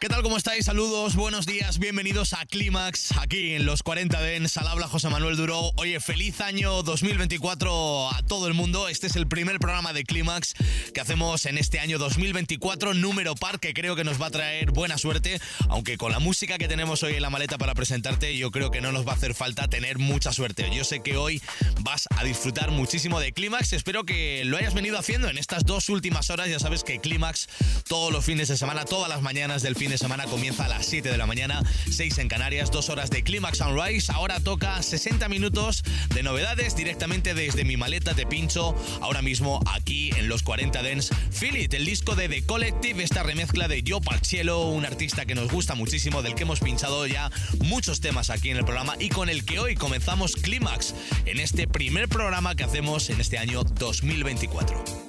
¿Qué tal? ¿Cómo estáis? Saludos, buenos días, bienvenidos a Clímax, aquí en los 40 Dens, al habla José Manuel Duro. Oye, feliz año 2024 a todo el mundo. Este es el primer programa de Clímax que hacemos en este año 2024, número par, que creo que nos va a traer buena suerte, aunque con la música que tenemos hoy en la maleta para presentarte, yo creo que no nos va a hacer falta tener mucha suerte. Yo sé que hoy vas a disfrutar muchísimo de Clímax, espero que lo hayas venido haciendo en estas dos últimas horas, ya sabes que Clímax todos los fines de semana, todas las mañanas del fin de semana comienza a las 7 de la mañana, 6 en Canarias, 2 horas de Climax Sunrise. Ahora toca 60 minutos de novedades directamente desde mi maleta de pincho. Ahora mismo aquí en los 40 Dens, Feel el disco de The Collective, esta remezcla de Joe Parcielo, un artista que nos gusta muchísimo, del que hemos pinchado ya muchos temas aquí en el programa y con el que hoy comenzamos Climax en este primer programa que hacemos en este año 2024.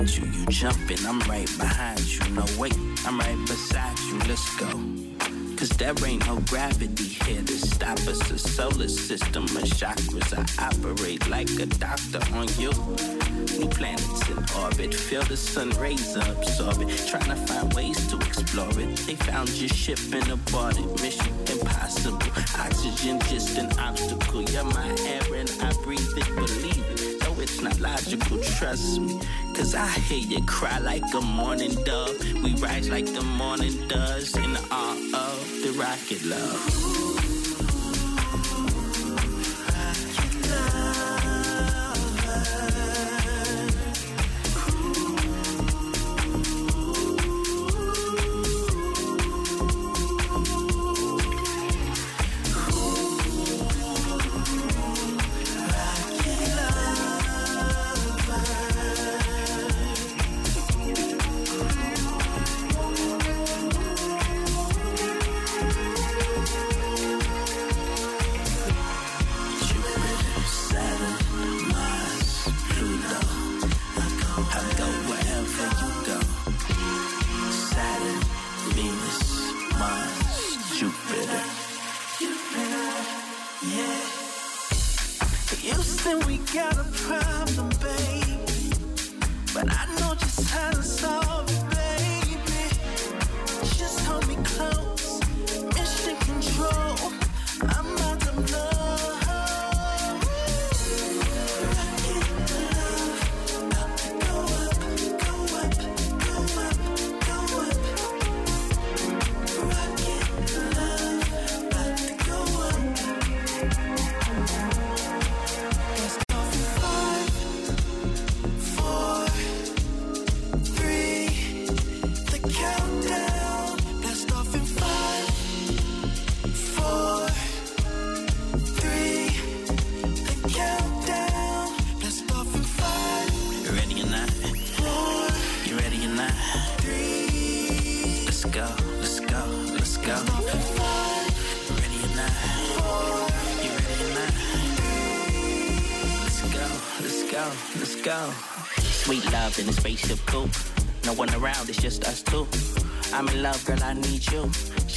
Find you. You jumping, I'm right behind you. No, wait, I'm right beside you. Let's go. Cause there ain't no gravity here to stop us. The solar system of chakras. I operate like a doctor on you. New planets in orbit. Feel the sun rays absorb it. Trying to find ways to explore it. They found your ship in a aborted. Mission impossible. Oxygen just an obstacle. You're my air and I breathe it. Believe not logical, trust me. Cause I hear you cry like a morning dove. We rise like the morning does in the awe of the rocket love. shoot.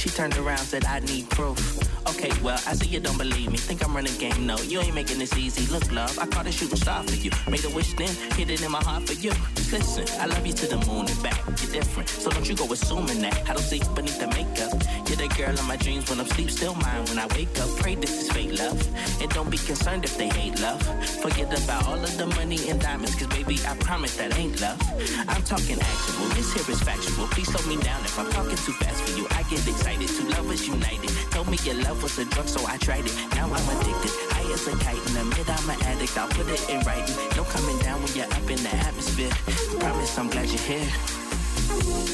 She turned around, said I need proof. Okay, well, I see you don't believe me. Think I'm running game? No, you ain't making this easy. Look, love, I caught a shooting star for you. Made a wish then, hit it in my heart for you. Listen, I love you to the moon and back. You're different, so don't you go assuming that. I don't see beneath the makeup. You're the girl in my dreams when I'm sleep, still mine when I wake up. Pray this is fake love. And don't be concerned if they hate love. Forget about all of the money and diamonds, cause baby, I promise that ain't love. I'm talking actual, this here is factual. Please slow me down if I'm talking too fast for you. Get excited, two lovers united. Told me your love was a drug, so I tried it. Now I'm addicted. High as a kite, the mid, I'm an addict. I'll put it in writing. No coming down when you're up in the atmosphere. Promise I'm glad you're here.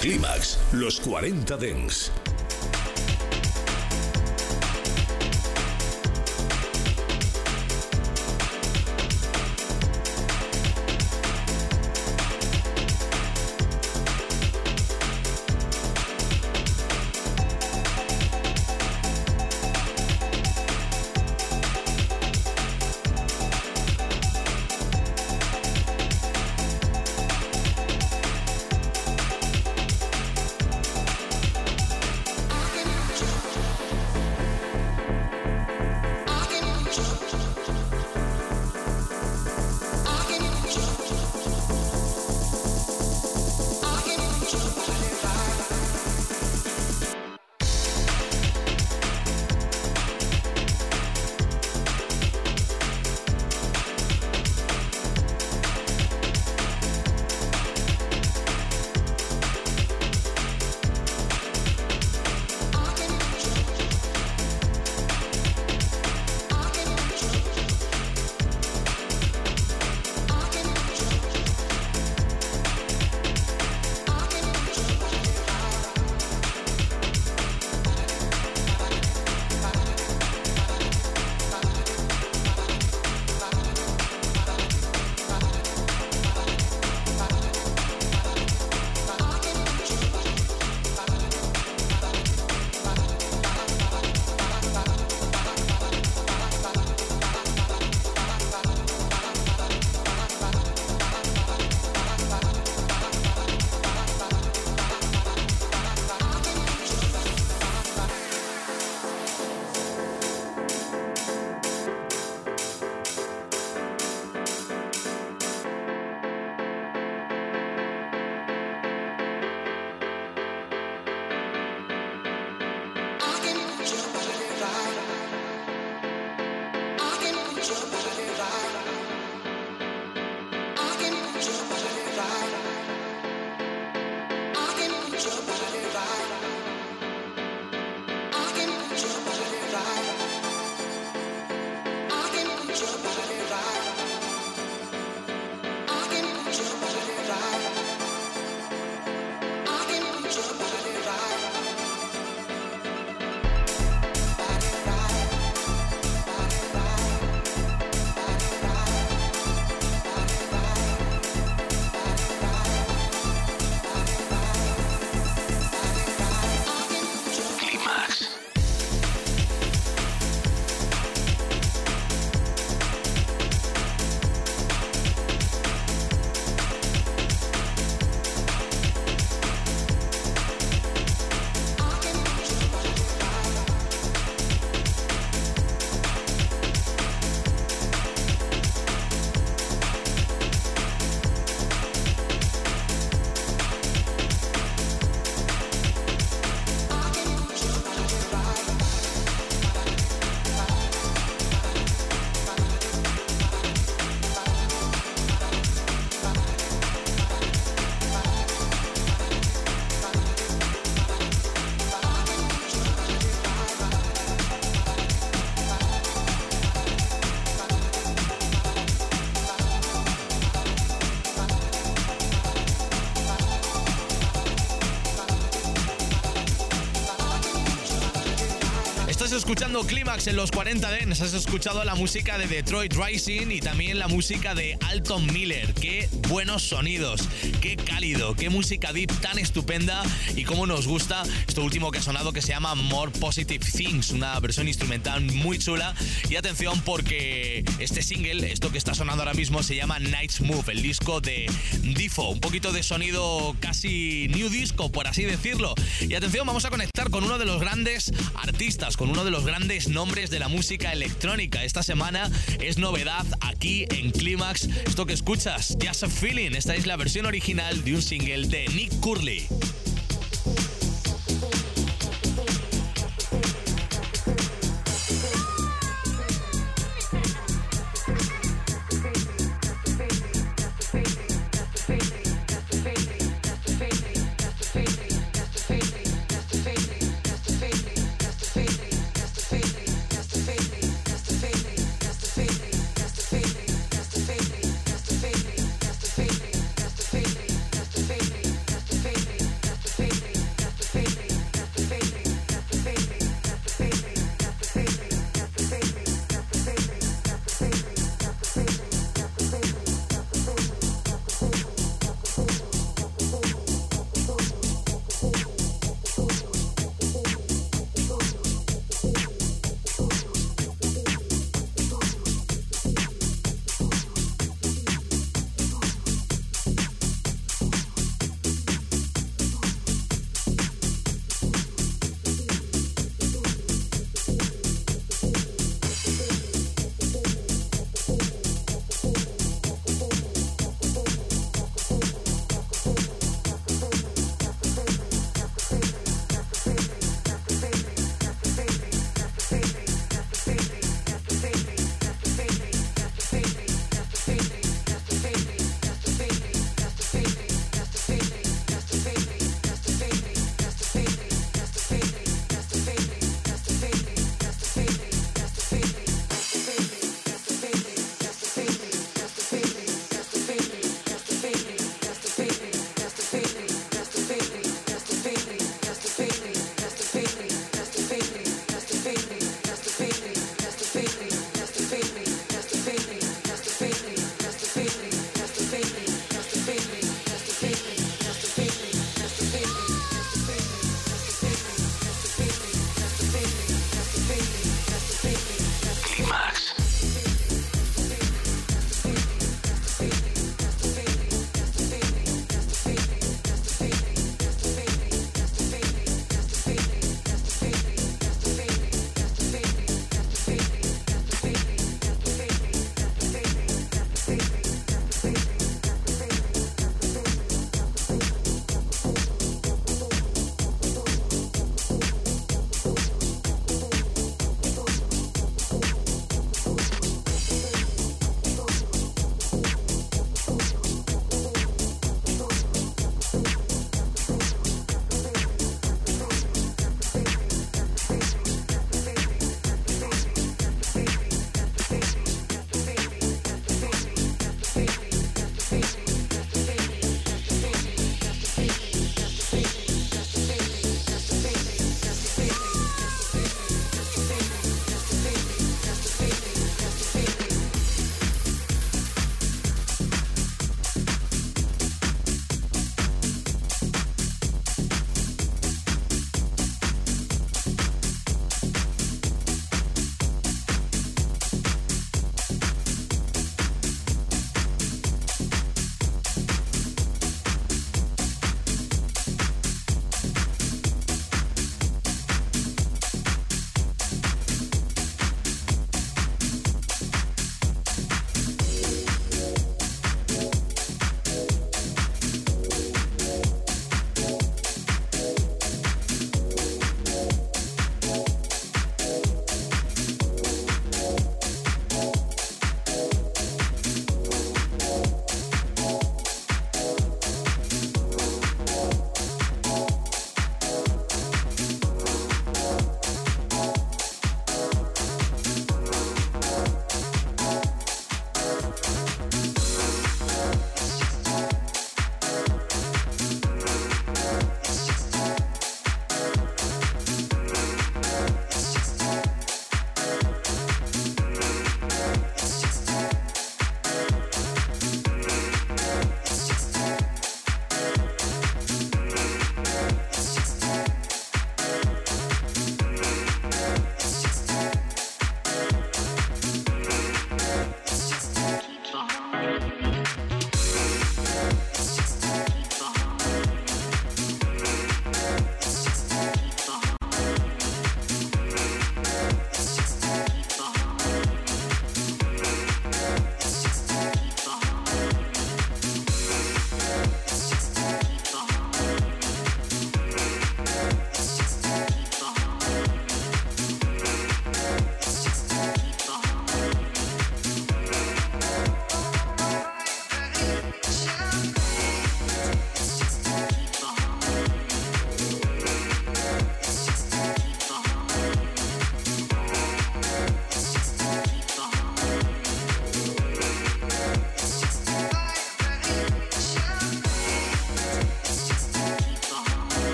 Clímax, los 40 Dens. Escuchando Clímax en los 40 Dens, has escuchado la música de Detroit Rising y también la música de Alton Miller. Qué buenos sonidos, qué cálido, qué música deep tan estupenda y cómo nos gusta esto último que ha sonado que se llama More Positive Things, una versión instrumental muy chula. Y atención porque este single, esto que está sonando ahora mismo, se llama Night's Move, el disco de Difo, un poquito de sonido casi new disco, por así decirlo. Y atención, vamos a conectar con uno de los grandes artistas, con uno de los grandes nombres de la música electrónica. Esta semana es novedad aquí en Clímax. Esto que escuchas, Just a Feeling. Esta es la versión original de un single de Nick Curley.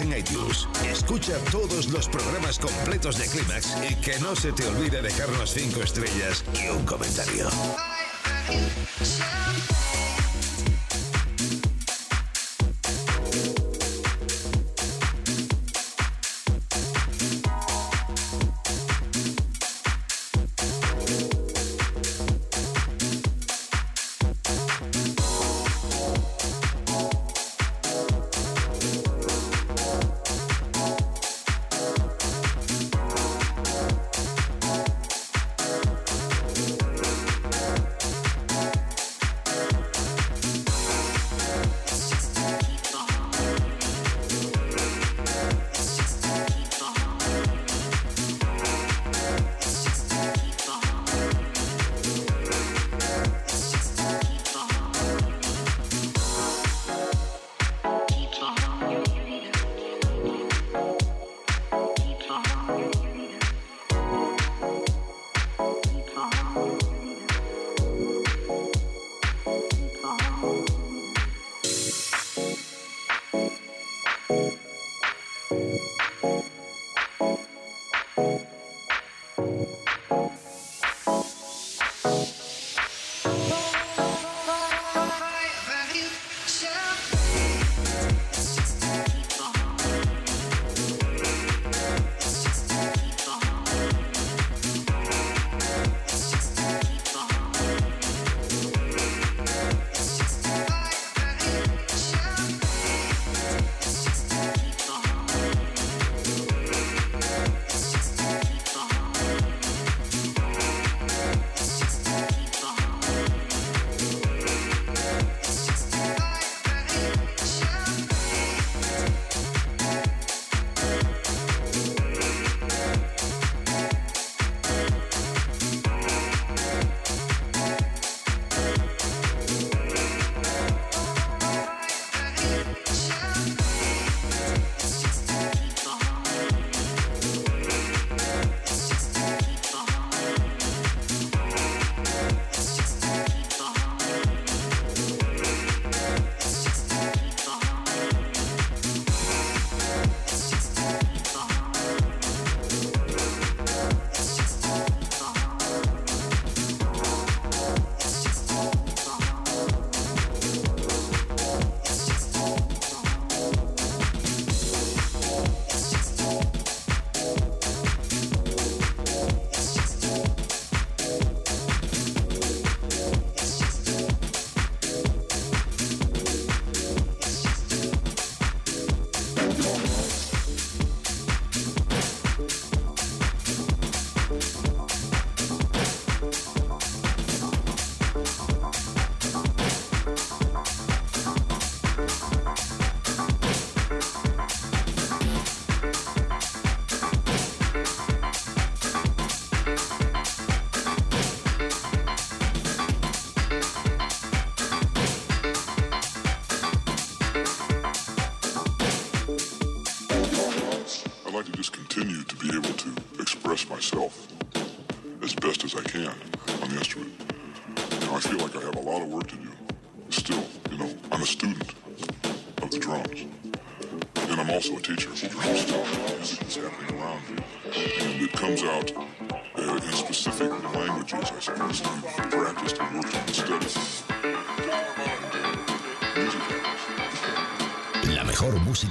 En iTunes. Escucha todos los programas completos de Clímax y que no se te olvide dejarnos 5 estrellas y un comentario. Bye.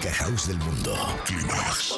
Del mundo. Climax.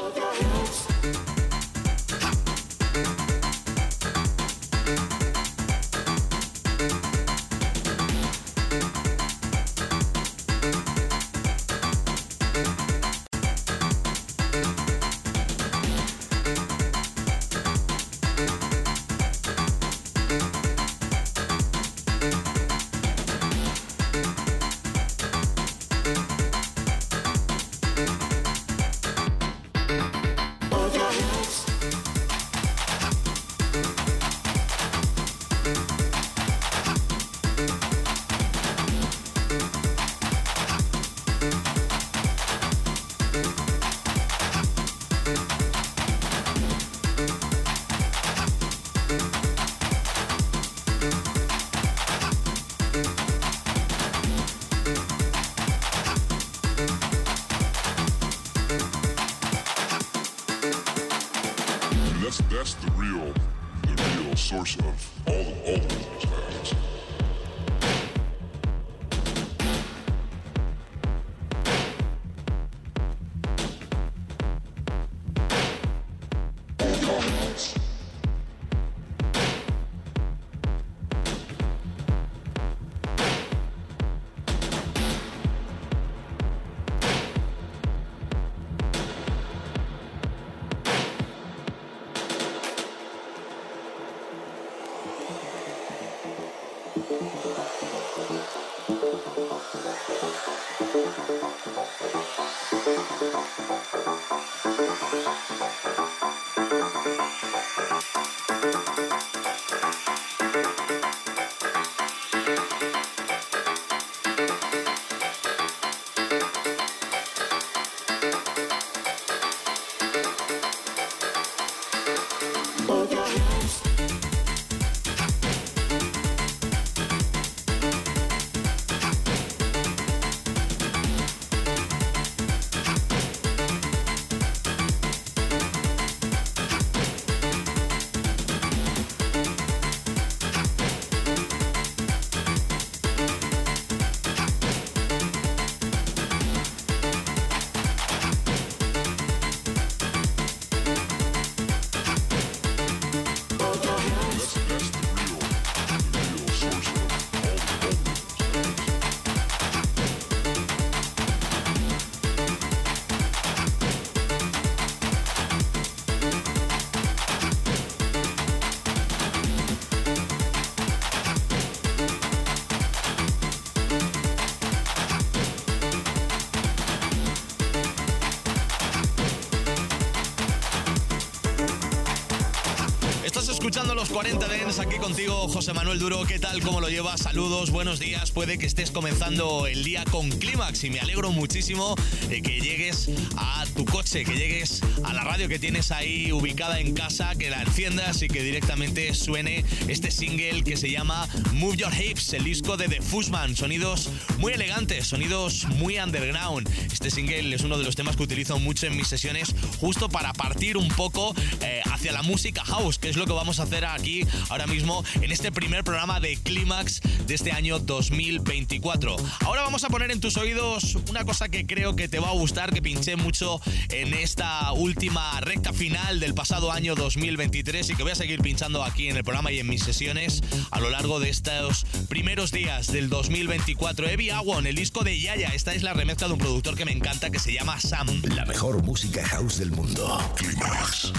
That's the real, the real source of all, all the escuchando los 40 Dens, aquí contigo José Manuel Duro, ¿qué tal? ¿Cómo lo llevas? Saludos, buenos días, puede que estés comenzando el día con Clímax y me alegro muchísimo de que llegues a tu coche, que llegues a la radio que tienes ahí ubicada en casa, que la enciendas y que directamente suene este single que se llama Move Your Hips, el disco de The Fushman, sonidos muy elegantes, sonidos muy underground. Este single es uno de los temas que utilizo mucho en mis sesiones justo para partir un poco eh, hacia la música house, que es lo que vamos a hacer aquí ahora mismo en este primer programa de Clímax de este año 2024. Ahora vamos a poner en tus oídos una cosa que creo que te va a gustar, que pinché mucho en esta última recta final del pasado año 2023 y que voy a seguir pinchando aquí en el programa y en mis sesiones a lo largo de estos primeros días del 2024. Evi en el disco de Yaya. Esta es la remezcla de un productor que me encanta que se llama Sam. La mejor música house del mundo. Clímax.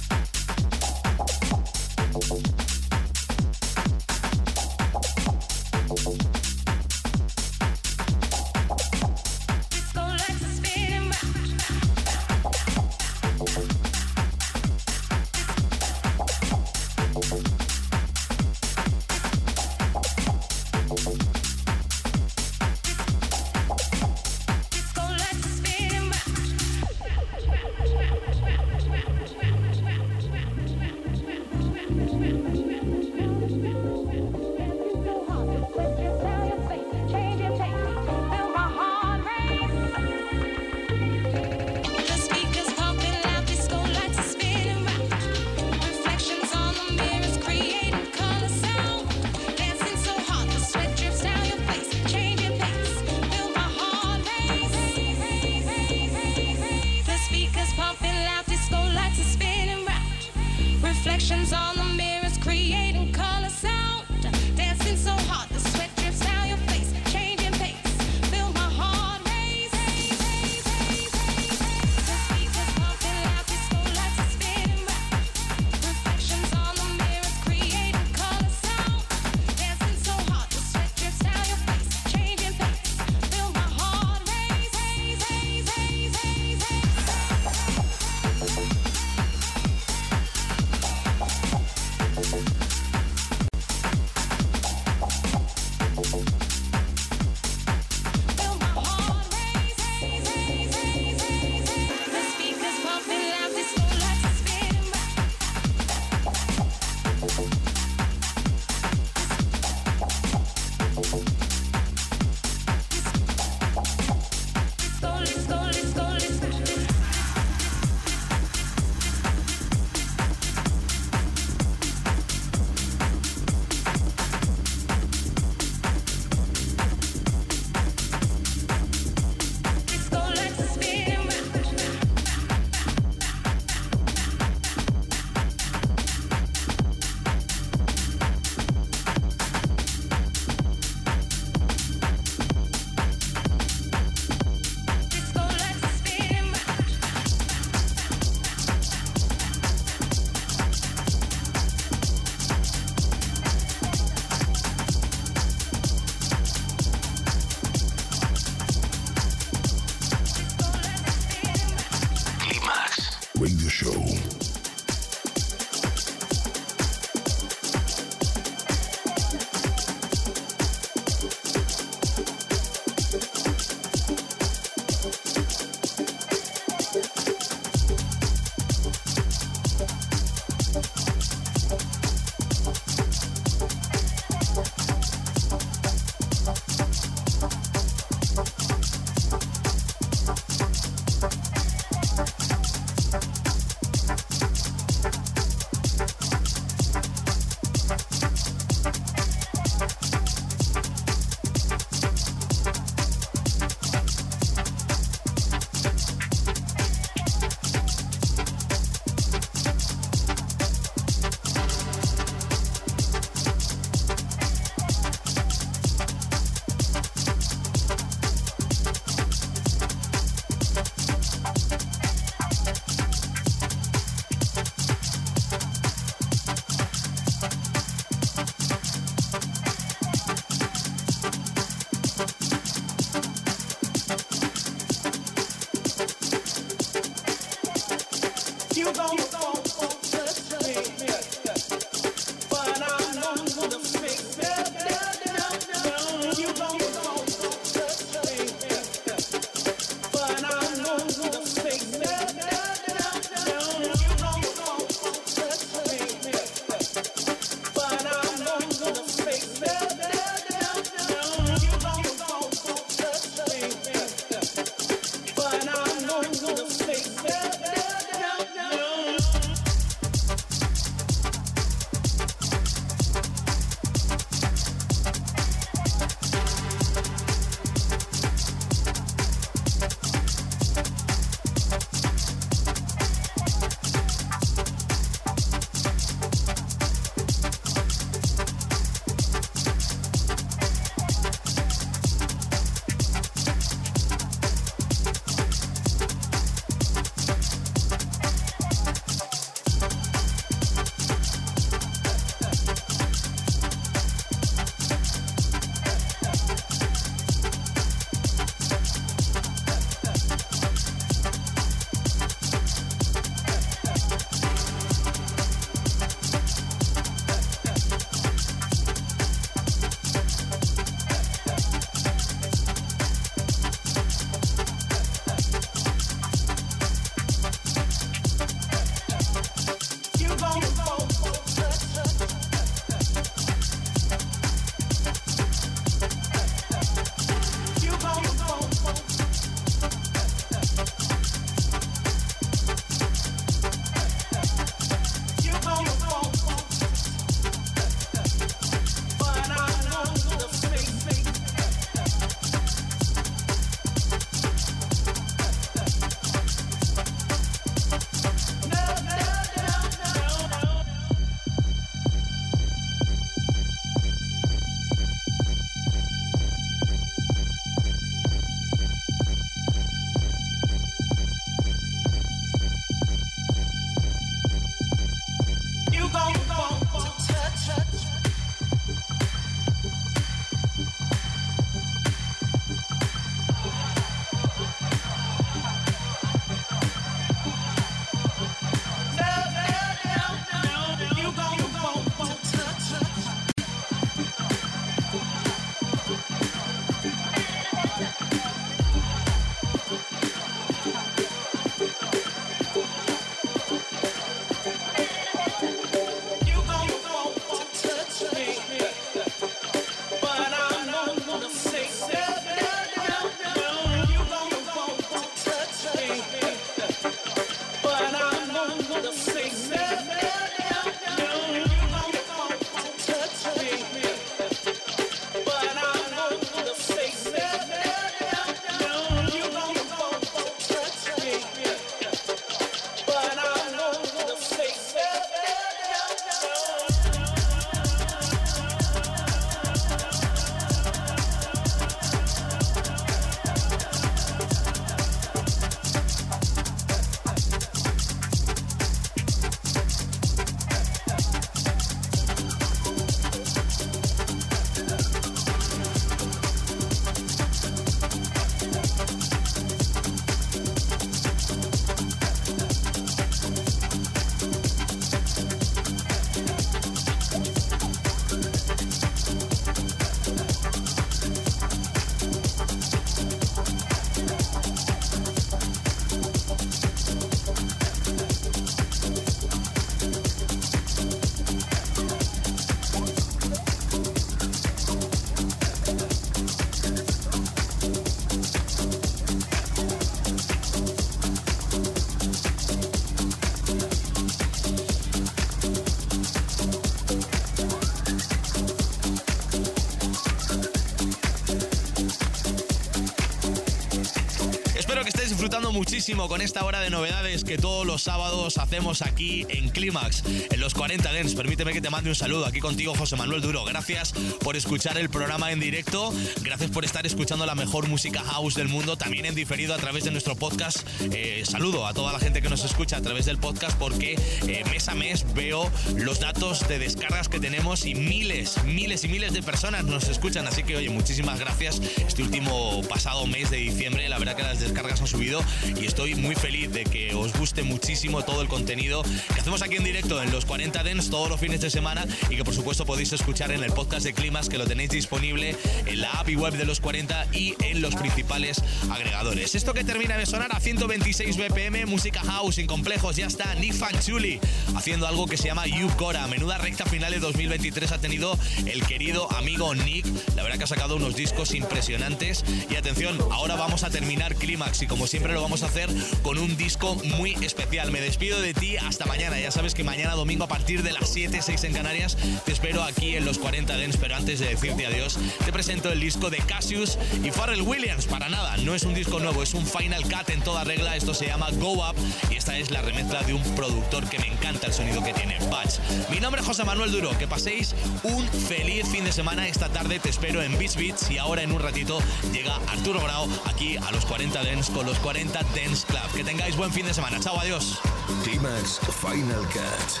Muchísimo con esta hora de novedades que todos los sábados hacemos aquí en Clímax, en los 40 Dents. Permíteme que te mande un saludo aquí contigo, José Manuel Duro. Gracias por escuchar el programa en directo, gracias por estar escuchando la mejor música house del mundo, también en diferido a través de nuestro podcast. Eh, saludo a toda la gente que nos escucha a través del podcast porque eh, mes a mes veo los datos de descargas que tenemos y miles, miles y miles de personas nos escuchan. Así que, oye, muchísimas gracias. Este último pasado mes de diciembre, la verdad que las descargas han subido y estoy muy feliz de que os guste muchísimo todo el contenido hacemos aquí en directo en los 40 Dens todos los fines de semana y que por supuesto podéis escuchar en el podcast de Climas que lo tenéis disponible en la app y web de los 40 y en los principales agregadores. Esto que termina de sonar a 126 BPM, música house sin complejos, ya está Nick Fanchuli haciendo algo que se llama You Cora. Menuda recta final de 2023 ha tenido el querido amigo Nick. La verdad que ha sacado unos discos impresionantes y atención, ahora vamos a terminar Climax y como siempre lo vamos a hacer con un disco muy especial. Me despido de ti hasta mañana. Ya sabes que mañana domingo a partir de las 7, 6 en Canarias te espero aquí en los 40 Dens. Pero antes de decirte adiós, te presento el disco de Cassius y Pharrell Williams. Para nada, no es un disco nuevo, es un final cut en toda regla. Esto se llama Go Up y esta es la remezcla de un productor que me encanta el sonido que tiene, Batch. Mi nombre es José Manuel Duro. Que paséis un feliz fin de semana. Esta tarde te espero en Beats Beats y ahora en un ratito llega Arturo Grau aquí a los 40 Dens con los 40 Dance Club. Que tengáis buen fin de semana. Chao, adiós. Final Cut.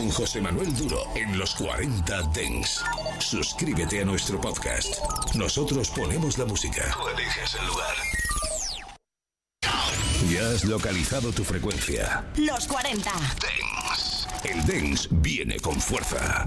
Con José Manuel Duro en los 40 Dens. Suscríbete a nuestro podcast. Nosotros ponemos la música. Tú eliges el lugar. Ya has localizado tu frecuencia. Los 40. Dens. El Dens viene con fuerza.